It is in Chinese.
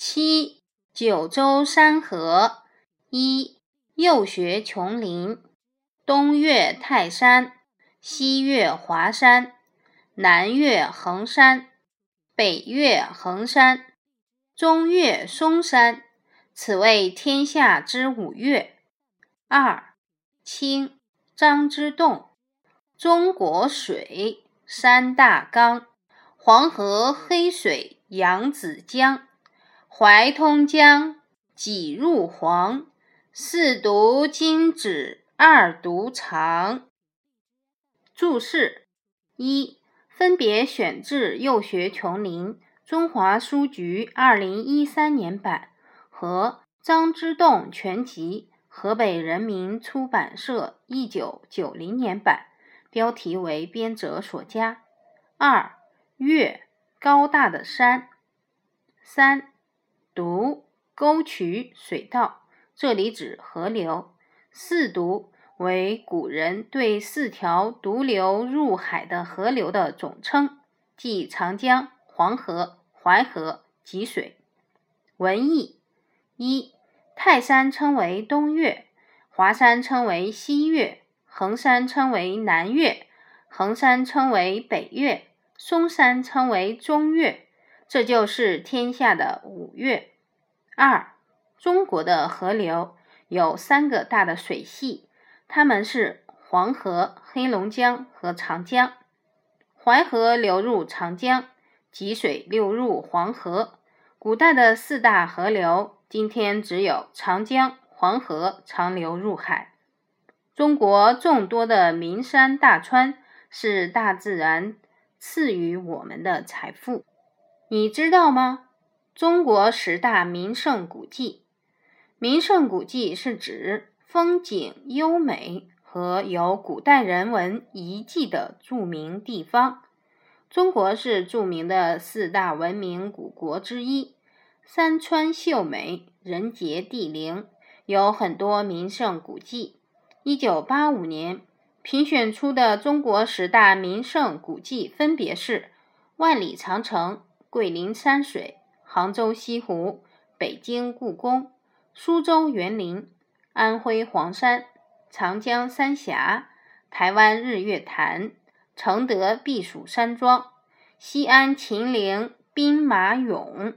七、九州山河。一、右学琼林。东岳泰山，西岳华山，南岳衡山，北岳衡山，中岳嵩山，此谓天下之五岳。二、清张之洞。中国水三大纲：黄河、黑水、扬子江。怀通江，几入黄，四渎今止，二读长。注释一：分别选自《幼学琼林》中华书局二零一三年版和《张之洞全集》河北人民出版社一九九零年版，标题为编者所加。二：岳，高大的山。三。渎沟渠水道，这里指河流。四渎为古人对四条独流入海的河流的总称，即长江、黄河、淮河、济水。文艺一泰山称为东岳，华山称为西岳，衡山称为南岳，衡山称为北岳，嵩山称为中岳。这就是天下的五岳。二，中国的河流有三个大的水系，它们是黄河、黑龙江和长江。淮河流入长江，济水流入黄河。古代的四大河流，今天只有长江、黄河长流入海。中国众多的名山大川，是大自然赐予我们的财富。你知道吗？中国十大名胜古迹，名胜古迹是指风景优美和有古代人文遗迹的著名地方。中国是著名的四大文明古国之一，山川秀美，人杰地灵，有很多名胜古迹。一九八五年评选出的中国十大名胜古迹分别是万里长城。桂林山水、杭州西湖、北京故宫、苏州园林、安徽黄山、长江三峡、台湾日月潭、承德避暑山庄、西安秦岭兵马俑。